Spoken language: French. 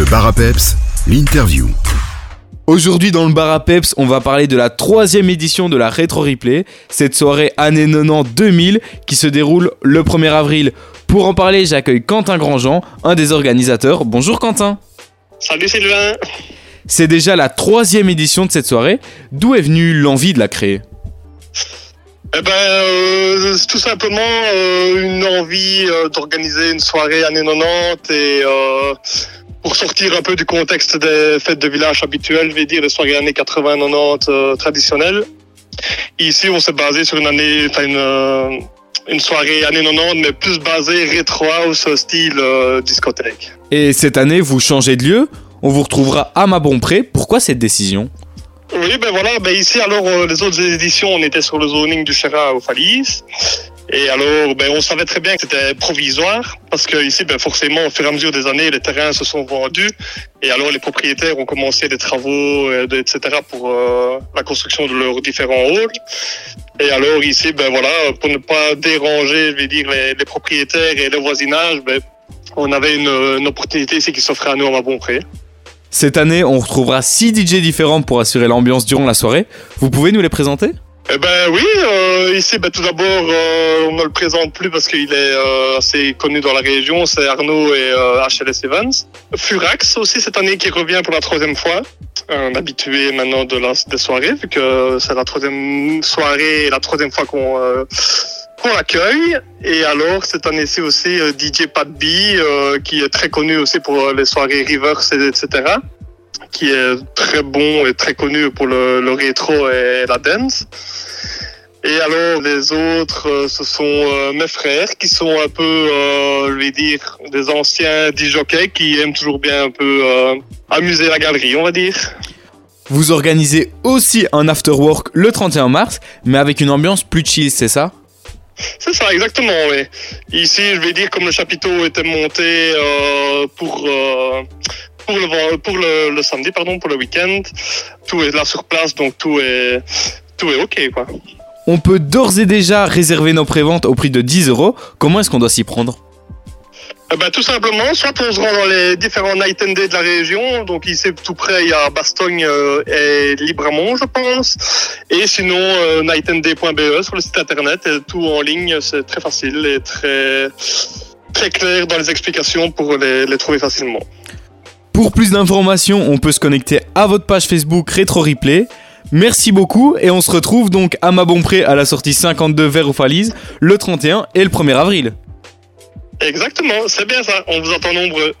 Le bar à peps, l'interview. Aujourd'hui dans le bar à Peps, on va parler de la troisième édition de la Rétro Replay, cette soirée année 90-2000 qui se déroule le 1er avril. Pour en parler, j'accueille Quentin Grandjean, un des organisateurs. Bonjour Quentin. Salut Sylvain. C'est déjà la troisième édition de cette soirée. D'où est venue l'envie de la créer? Eh ben, euh, c'est tout simplement euh, une envie euh, d'organiser une soirée années 90 et euh, pour sortir un peu du contexte des fêtes de village habituelles, je vais dire les soirées années 80-90 euh, traditionnelles. Ici, on s'est basé sur une année, enfin une, euh, une soirée années 90, mais plus basée rétro house style euh, discothèque. Et cette année, vous changez de lieu On vous retrouvera à Mabompré. Pourquoi cette décision? Oui, ben voilà, ben ici alors euh, les autres éditions, on était sur le zoning du Chéra au Falis. Et alors, ben, on savait très bien que c'était provisoire, parce que ici, ben, forcément, au fur et à mesure des années, les terrains se sont vendus, et alors les propriétaires ont commencé des travaux, euh, etc., pour euh, la construction de leurs différents halls. Et alors ici, ben voilà, pour ne pas déranger, je vais dire, les, propriétaires et le voisinage, ben, on avait une, opportunité ici qui s'offrait à nous à Bonpré. Cette année, on retrouvera 6 DJ différents pour assurer l'ambiance durant la soirée. Vous pouvez nous les présenter? Eh ben oui, euh, ici ben, tout d'abord euh, on ne le présente plus parce qu'il est euh, assez connu dans la région, c'est Arnaud et euh, HLS Evans. Furax aussi cette année qui revient pour la troisième fois, un habitué maintenant de la des soirées vu que c'est la troisième soirée et la troisième fois qu'on euh, qu'on l'accueille. Et alors cette année-ci aussi euh, DJ Pat euh, qui est très connu aussi pour euh, les soirées Rivers et- etc qui est très bon et très connu pour le, le rétro et la dance. Et alors les autres, euh, ce sont euh, mes frères qui sont un peu, euh, je vais dire, des anciens disjockeys qui aiment toujours bien un peu euh, amuser la galerie, on va dire. Vous organisez aussi un after work le 31 mars, mais avec une ambiance plus chill, c'est ça? C'est ça, exactement, oui. Ici, je vais dire, comme le chapiteau était monté euh, pour, euh, pour, le, ven- pour le, le samedi, pardon, pour le week-end, tout est là sur place, donc tout est, tout est OK, quoi. On peut d'ores et déjà réserver nos préventes au prix de 10 euros. Comment est-ce qu'on doit s'y prendre? Eh ben, tout simplement, soit on se rend dans les différents night and day de la région, donc ici tout près il y a Bastogne euh, et Libramont je pense, et sinon euh, nightandday.be sur le site internet, et tout en ligne, c'est très facile et très très clair dans les explications pour les, les trouver facilement. Pour plus d'informations, on peut se connecter à votre page Facebook Retro Replay. Merci beaucoup et on se retrouve donc à Mabompré à la sortie 52 vers aux le 31 et le 1er avril. Exactement, c'est bien ça, on vous entend nombreux.